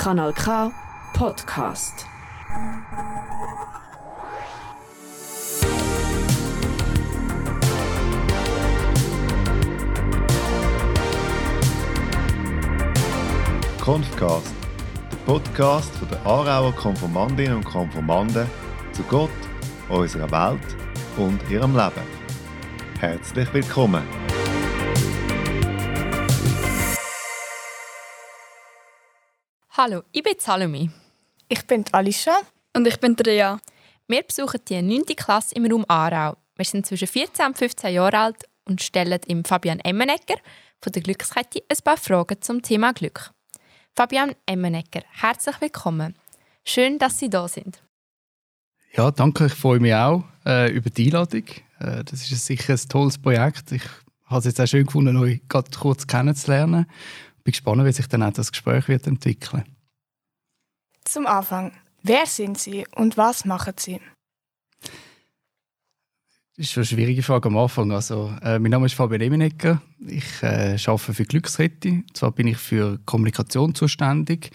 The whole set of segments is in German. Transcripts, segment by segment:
Kanal K Podcast. Konfcast, der Podcast von der Aarauer Konformandinnen und Konformanden zu Gott, unserer Welt und ihrem Leben. Herzlich willkommen. Hallo, ich bin Salome. Ich bin Alicia. Und ich bin Rea. Wir besuchen die 9. Klasse im Raum Aarau. Wir sind zwischen 14 und 15 Jahre alt und stellen im Fabian Emmenegger von der Glückskette ein paar Fragen zum Thema Glück. Fabian Emmenegger, herzlich willkommen. Schön, dass Sie da sind. Ja, danke. Ich freue mich auch äh, über die Einladung. Äh, das ist sicher ein tolles Projekt. Ich habe es jetzt auch schön gefunden, euch gerade kurz kennenzulernen. Ich bin gespannt, wie sich dann auch das Gespräch wird entwickeln Zum Anfang, wer sind Sie und was machen Sie? Das ist schon eine schwierige Frage am Anfang. Also, äh, mein Name ist Fabian Emenegger. Ich äh, arbeite für Glückskette. Zwar bin ich für Kommunikation zuständig.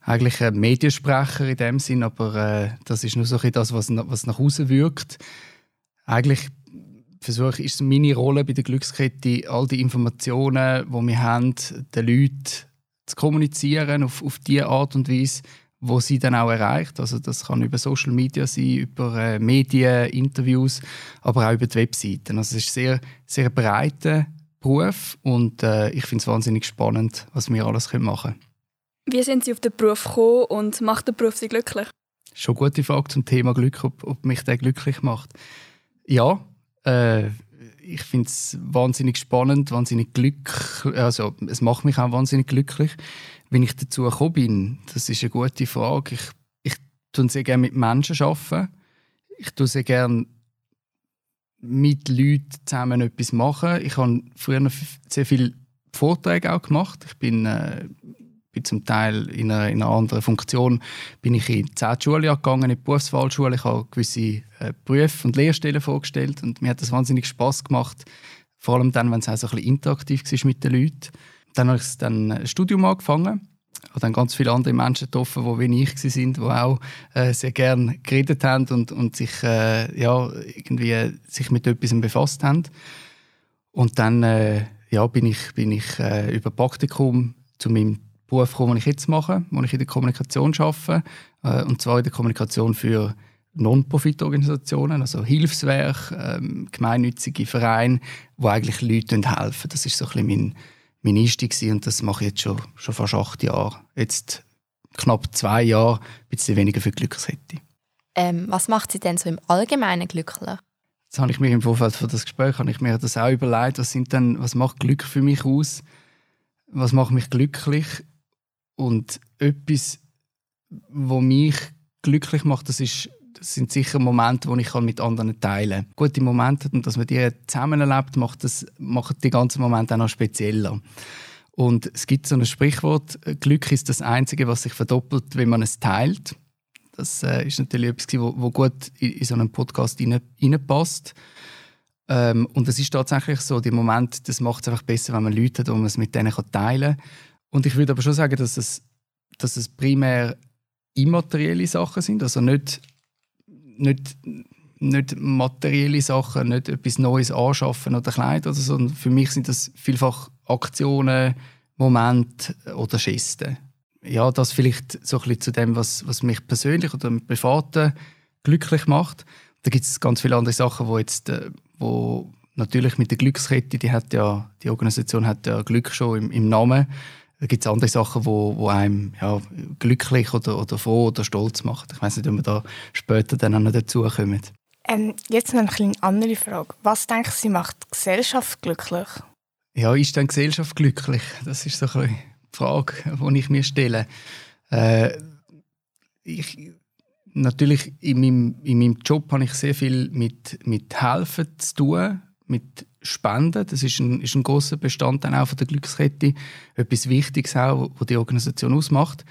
Eigentlich ein Mediensprecher in dem Sinn, aber äh, das ist nur so ein das, was, was nach außen wirkt. Eigentlich versuche ist meine Rolle bei der Glückskette, all die Informationen, die wir haben, den Leuten zu kommunizieren auf, auf die Art und Weise, wo sie dann auch erreicht. Also das kann über Social Media sein, über äh, Medien, Interviews, aber auch über die Webseiten. Also es ist sehr sehr breiter Beruf und äh, ich finde es wahnsinnig spannend, was wir alles machen können. Wie sind Sie auf den Beruf gekommen und macht der Beruf Sie glücklich? Schon eine gute Frage zum Thema Glück, ob, ob mich der glücklich macht. Ja, äh, ich finde es wahnsinnig spannend, wahnsinnig glücklich. Also es macht mich auch wahnsinnig glücklich. Wie ich dazu gekommen bin, das ist eine gute Frage. Ich, ich tue sehr gerne mit Menschen arbeiten. Ich tue sehr gerne mit Leuten zusammen etwas machen. Ich habe früher sehr viele Vorträge auch gemacht. Ich bin, äh, bin zum Teil in einer, in einer, anderen Funktion bin ich in zehn Schulen gegangen, in die Berufswahlschule. Ich habe gewisse äh, Berufe und Lehrstellen vorgestellt und mir hat das wahnsinnig Spaß gemacht. Vor allem dann, wenn es auch so ein bisschen interaktiv war mit den Leuten. Dann habe ich dann ein Studium angefangen. Ich habe dann ganz viele andere Menschen getroffen, die wie ich waren, die auch äh, sehr gerne geredet haben und, und sich, äh, ja, irgendwie sich mit etwas befasst haben. Und dann äh, ja, bin ich, bin ich äh, über Praktikum zu meinem Beruf gekommen, den ich jetzt mache, wo ich in der Kommunikation arbeite. Äh, und zwar in der Kommunikation für Non-Profit-Organisationen, also Hilfswerk, ähm, gemeinnützige Vereine, die eigentlich Leuten helfen. Das ist so ein bisschen mein mein Einstieg und das mache ich jetzt schon, schon fast acht Jahre. Jetzt knapp zwei Jahre, ein bisschen weniger für Glückskette. Ähm, was macht Sie denn so im Allgemeinen glücklich? Jetzt habe ich mir im Vorfeld von das Gespräch habe ich mir das auch überlegt, was, sind denn, was macht Glück für mich aus? Was macht mich glücklich? Und etwas, was mich glücklich macht, das ist das sind sicher Momente, die ich mit anderen teilen kann. Gute Momente und dass man die zusammen erlebt, macht, das, macht die ganzen Momente auch noch spezieller. Und es gibt so ein Sprichwort, Glück ist das Einzige, was sich verdoppelt, wenn man es teilt. Das äh, ist natürlich etwas, wo gut in, in, so einen Podcast reinpasst. Ähm, und es ist tatsächlich so, die Moment, das macht es einfach besser, wenn man Leute hat, wo man es mit denen teilen kann. Und ich würde aber schon sagen, dass es, dass es primär immaterielle Sachen sind, also nicht nicht, nicht materielle Sachen, nicht etwas Neues anschaffen oder Kleider, oder so. für mich sind das vielfach Aktionen, Momente oder Gesten. Ja, das vielleicht so ein bisschen zu dem, was, was mich persönlich oder im Privaten glücklich macht. Da gibt es ganz viele andere Sachen, wo jetzt, äh, wo natürlich mit der Glückskette, die hat ja, die Organisation hat ja Glück schon im, im Namen. Da gibt es andere Sachen, wo, wo einem ja, glücklich oder, oder froh oder stolz machen. Ich weiß nicht, ob wir da später dann noch dazu kommen. Ähm, jetzt noch eine andere Frage. Was denken Sie macht die Gesellschaft glücklich? Ja, ist denn Gesellschaft glücklich? Das ist so eine Frage, die ich mir stelle. Äh, ich, natürlich in meinem, in meinem Job habe ich sehr viel mit, mit Helfen zu tun, mit Spenden. Das ist ein, ist ein großer Bestandteil auch von der Glückskette. Etwas Wichtiges auch, was die Organisation ausmacht.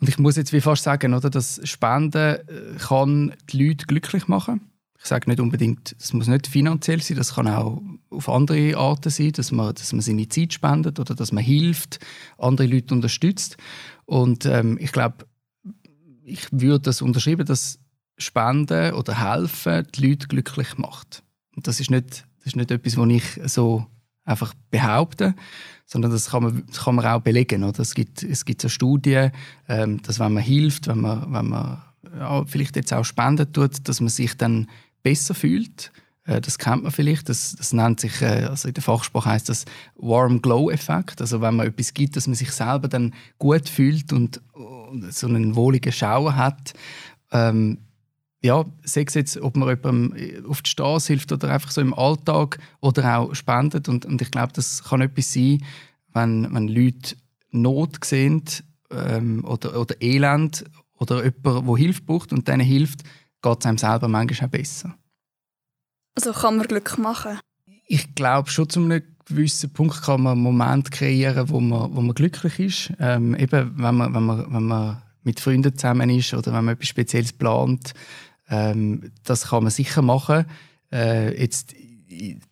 Und ich muss jetzt wie fast sagen, oder, dass Spenden äh, kann die Leute glücklich machen. Ich sage nicht unbedingt, das muss nicht finanziell sein, das kann auch auf andere Arten sein, dass man, dass man seine Zeit spendet oder dass man hilft, andere Leute unterstützt. Und ähm, ich glaube, ich würde das unterschreiben, dass Spenden oder Helfen die Leute glücklich macht. Das ist nicht, das ist nicht etwas, was ich so einfach behaupte, sondern das kann man, das kann man auch belegen. Oder? Es, gibt, es gibt so Studien, ähm, dass wenn man hilft, wenn man, wenn man ja, vielleicht jetzt auch Spenden tut, dass man sich dann besser fühlt. Äh, das kennt man vielleicht. Das, das nennt sich, äh, also in der Fachsprache heißt das Warm Glow Effekt. Also wenn man etwas gibt, dass man sich selber dann gut fühlt und, und so einen wohligen Schauer hat. Ähm, ja, sei es jetzt, ob man jemandem auf die Straße hilft oder einfach so im Alltag oder auch spendet. Und, und ich glaube, das kann etwas sein, wenn, wenn Leute Not sehen ähm, oder, oder Elend oder jemand, der Hilfe braucht und denen hilft, geht es einem selber manchmal auch besser. Also kann man Glück machen? Ich glaube, schon zu einem gewissen Punkt kann man einen Moment kreieren, wo man, wo man glücklich ist. Ähm, eben, wenn man, wenn, man, wenn man mit Freunden zusammen ist oder wenn man etwas Spezielles plant. Ähm, das kann man sicher machen. Äh, jetzt,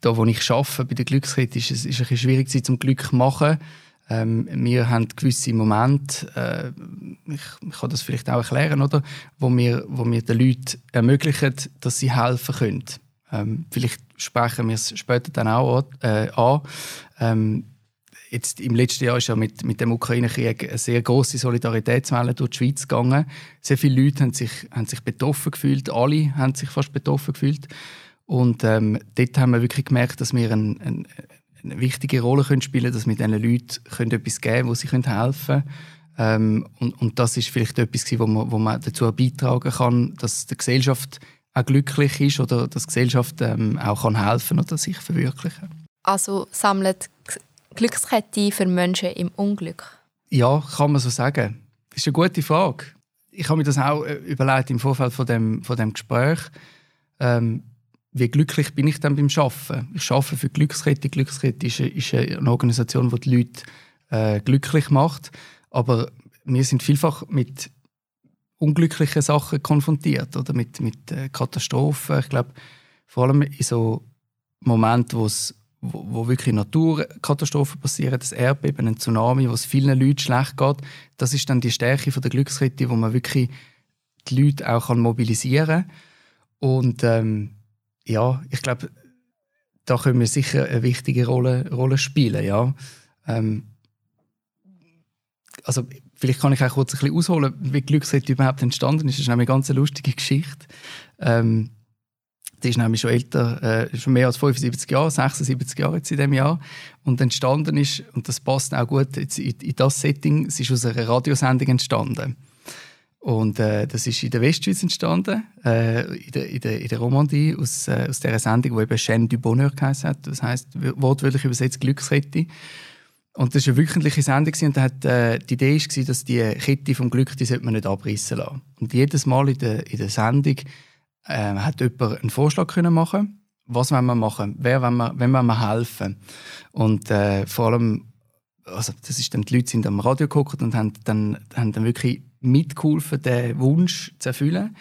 da wo ich arbeite, bei der Glückskette, ist es ist ein bisschen schwierig, sie zum Glück zu machen. Ähm, wir haben gewisse Momente, äh, ich, ich, kann das vielleicht auch erklären, oder, wo, wir, wo wir den Leuten ermöglichen, dass sie helfen können. Ähm, vielleicht sprechen wir es später dann auch äh, an. Ähm, jetzt Im letzten Jahr ist ja mit, mit dem Ukraine-Krieg eine sehr große Solidaritätswelle durch die Schweiz gegangen. Sehr viele Leute haben sich, haben sich betroffen gefühlt, alle haben sich fast betroffen gefühlt. Und ähm, dort haben wir wirklich gemerkt, dass wir ein, ein eine wichtige Rolle können spielen können, dass wir diesen Leuten können etwas geben können, wo sie helfen können. Ähm, und, und das ist vielleicht etwas, wo man, wo man dazu beitragen kann, dass die Gesellschaft auch glücklich ist oder dass die Gesellschaft ähm, auch kann helfen oder sich verwirklichen Also sammelt Glückskette für Menschen im Unglück? Ja, kann man so sagen. Das ist eine gute Frage. Ich habe mir das auch äh, überlegt im Vorfeld von dem, von dem Gespräch. Ähm, wie glücklich bin ich dann beim Arbeiten? Ich arbeite für Glückskette. Glückskette ist, ist eine Organisation, die die Leute äh, glücklich macht. Aber wir sind vielfach mit unglücklichen Sachen konfrontiert oder mit, mit äh, Katastrophen. Ich glaube, vor allem in so Momenten, wo, wo wirklich Naturkatastrophen passieren, das Erdbeben, ein Tsunami, wo es vielen Leuten schlecht geht, das ist dann die Stärke von der Glückskette, wo man wirklich die Leute auch mobilisieren kann. Und ähm, ja, ich glaube, da können wir sicher eine wichtige Rolle, Rolle spielen. Ja. Ähm, also vielleicht kann ich auch kurz ein bisschen ausholen, wie Glücksrede überhaupt entstanden ist. Das ist nämlich eine ganz lustige Geschichte. Ähm, die ist nämlich schon älter, äh, schon mehr als 75 Jahre, 76 Jahre jetzt in diesem Jahr. Und entstanden ist, und das passt auch gut jetzt in, in das Setting, es ist aus einer Radiosendung entstanden. Und äh, das ist in der Westschweiz entstanden, äh, in, der, in, der, in der Romandie, aus, äh, aus dieser Sendung, die eben Chaîne du Bonheur geheißen hat. Das heisst, wortwörtlich übersetzt Glückskette. Und das war eine wöchentliche Sendung und hat, äh, die Idee war, dass die Kette vom Glück, die sollte man nicht abreißen lassen. Und jedes Mal in der, in der Sendung äh, hat jemand einen Vorschlag können machen was wollen wir machen, wer wollen wir, wem wollen wir helfen. Und äh, vor allem, also das ist dann, die Leute sind am Radio geguckt und haben dann, haben dann wirklich mitgeholfen, den Wunsch zu erfüllen.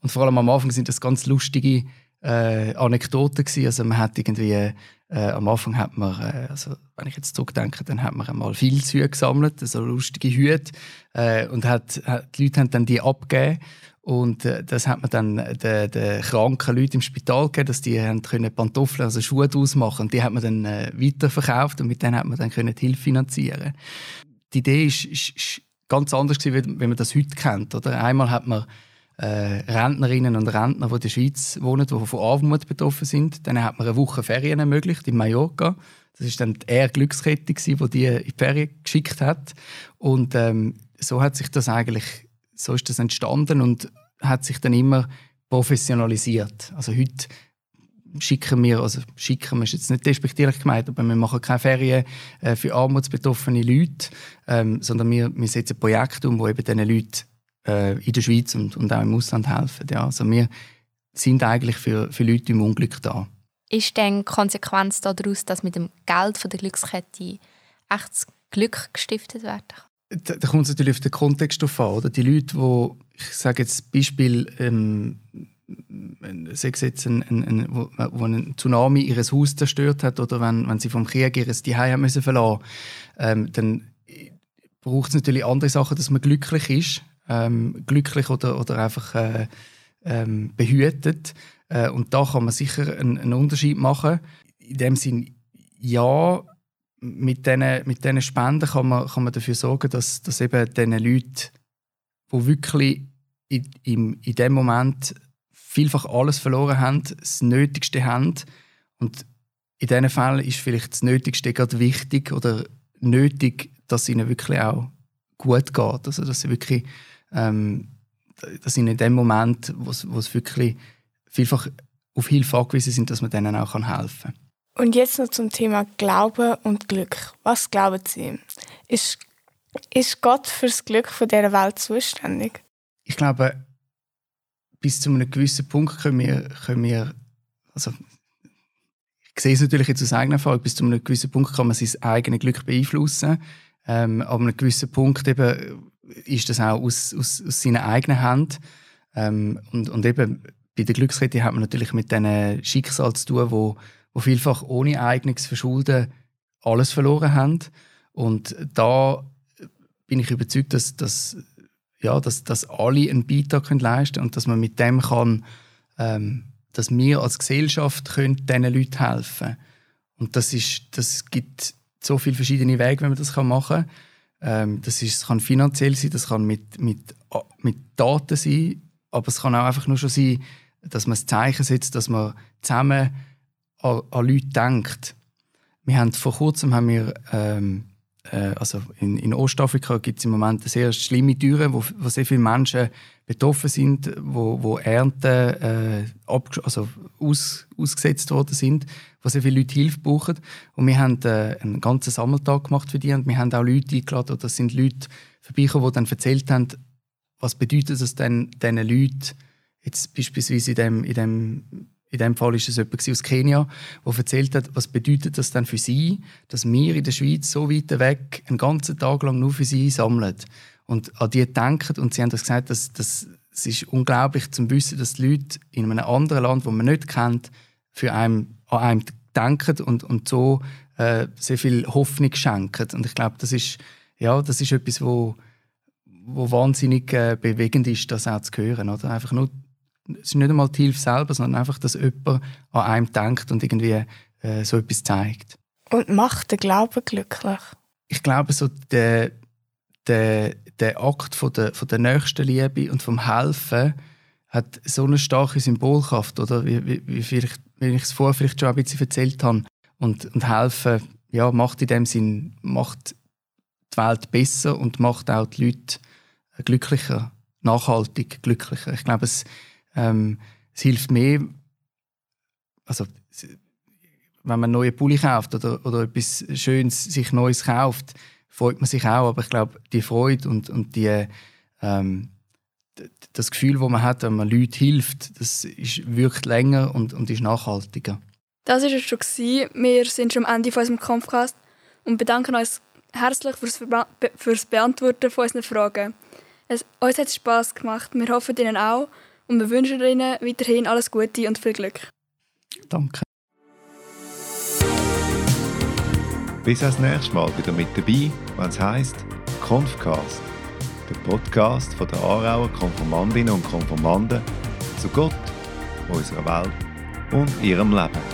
Und vor allem am Anfang sind das ganz lustige äh, Anekdoten gewesen. Also man hat irgendwie äh, am Anfang hat man, äh, also wenn ich jetzt zurückdenke, dann hat man einmal viel Züge gesammelt, so lustige Hüte äh, und hat, hat, die Leute haben dann die abgegeben und äh, das hat man dann den, den kranken Leuten im Spital gegeben, dass die haben können Pantoffeln, also Schuhe daraus machen. Und die hat man dann äh, weiterverkauft und mit denen hat man dann können die Hilfe finanzieren. Die Idee ist ganz anders gewesen, wie man das heute kennt. Oder? Einmal hat man äh, Rentnerinnen und Rentner, die in der Schweiz wohnen, die von Armut betroffen sind. Dann hat man eine Woche Ferien ermöglicht in Mallorca. Das ist dann eher Glückskette, die die in die Ferien geschickt hat. Und ähm, so hat sich das eigentlich, so ist das entstanden und hat sich dann immer professionalisiert. Also heute schicken wir, also schicken ist jetzt nicht despektierlich gemeint, aber wir machen keine Ferien äh, für armutsbetroffene Leute, ähm, sondern wir, wir setzen Projekte um, die eben diesen Leuten äh, in der Schweiz und, und auch im Ausland helfen. Ja. Also wir sind eigentlich für, für Leute im Unglück da. Ist denn Konsequenz daraus, dass mit dem Geld von der Glückskette echtes Glück gestiftet wird? Da, da kommt es natürlich auf den Kontext drauf an. Oder? Die Leute, die, ich sage jetzt Beispiel, ähm, sei jetzt ein, ein, ein, wo, wo ein Tsunami ihr Haus zerstört hat oder wenn, wenn sie vom Krieg ihr Zuhause müssen verlassen ähm, dann braucht es natürlich andere Sachen, dass man glücklich ist. Ähm, glücklich oder, oder einfach äh, ähm, behütet. Äh, und da kann man sicher einen, einen Unterschied machen. In dem Sinn, ja, mit diesen mit Spenden kann man, kann man dafür sorgen, dass, dass eben diesen Leuten, die wirklich in, in, in dem Moment vielfach alles verloren haben, das Nötigste haben. Und in diesen Fällen ist vielleicht das Nötigste gerade wichtig oder nötig, dass es ihnen wirklich auch gut geht. Also, dass sie wirklich, ähm, dass ihnen in dem Moment, wo es wirklich vielfach auf Hilfe angewiesen sind, dass man denen auch helfen kann. Und jetzt noch zum Thema Glauben und Glück. Was glauben Sie? Ist, ist Gott für das Glück von dieser Welt zuständig? Ich glaube, bis zu einem gewissen Punkt können wir, können wir also ich sehe es natürlich jetzt aus eigener Fall, bis zu einem gewissen Punkt kann man sein eigenes Glück beeinflussen. Ähm, aber einem gewissen Punkt eben ist das auch aus, aus, aus seiner eigenen Hand. Ähm, und, und eben bei der Glückskette hat man natürlich mit diesen Schicksal zu tun, wo, wo vielfach ohne eigenes Verschulden alles verloren haben. Und da bin ich überzeugt, dass, dass ja, dass, dass alle einen Beitrag können leisten können und dass man mit dem kann, ähm, dass wir als Gesellschaft können diesen Leuten helfen Und das, ist, das gibt so viele verschiedene Wege, wenn man das machen kann. Ähm, das, ist, das kann finanziell sein, das kann mit, mit, mit Daten sein, aber es kann auch einfach nur schon sein, dass man ein Zeichen setzt, dass man zusammen an, an Leute denkt. Wir haben vor kurzem haben wir ähm, äh, also in, in Ostafrika gibt es im Moment eine sehr schlimme Türen, wo, wo sehr viele Menschen betroffen sind, wo, wo Ernten äh, also aus, ausgesetzt worden sind, wo sehr viele Leute Hilfe brauchen. Und wir haben äh, einen ganzen Sammeltag gemacht für die und wir haben auch Leute eingeladen, das sind Leute vorbeigekommen, die dann erzählt haben, was bedeutet es denn diesen Leuten, jetzt beispielsweise in dem, in dem in dem Fall ist es jemand aus Kenia, der erzählt hat, was bedeutet das denn für sie, dass wir in der Schweiz so weit weg einen ganzen Tag lang nur für sie sammeln und an die denken. Und sie haben das gesagt, dass, dass es ist unglaublich zu wissen, dass die Leute in einem anderen Land, das man nicht kennt, für einen, an einem denken und, und so äh, sehr viel Hoffnung schenken. Und ich glaube, das ist, ja, das ist etwas, wo, wo wahnsinnig äh, bewegend ist, das auch zu hören. Oder? Einfach nur es ist nicht einmal die Hilfe selber, sondern einfach, dass jemand an einem denkt und irgendwie äh, so etwas zeigt. Und macht den Glauben glücklich? Ich glaube, so der, der, der Akt von der, von der Nächstenliebe und vom Helfen hat so eine starke Symbolkraft, oder? Wie, wie, wie, vielleicht, wie ich es vorher vielleicht schon ein bisschen erzählt habe. Und, und helfen ja, macht in dem Sinn macht die Welt besser und macht auch die Leute glücklicher, nachhaltig glücklicher. Ich glaube, es, ähm, es hilft mehr, also wenn man neue Pulli kauft oder, oder etwas Schönes sich Neues kauft, freut man sich auch. Aber ich glaube, die Freude und, und die, ähm, das Gefühl, das man hat, wenn man Leuten hilft, das ist, wirkt länger und, und ist nachhaltiger. Das war es schon. Wir sind schon am Ende von unserem Kampfcast und bedanken uns herzlich fürs, fürs Beantworten von unseren Fragen. Es, uns hat es Spass gemacht. Wir hoffen Ihnen auch und wir wünschen Ihnen weiterhin alles Gute und viel Glück. Danke. Bis als nächstes Mal wieder mit dabei, wenn es heisst Konfcast, der Podcast von der Aarauer Konformandinnen und Konformanden zu Gott, unserer Welt und ihrem Leben.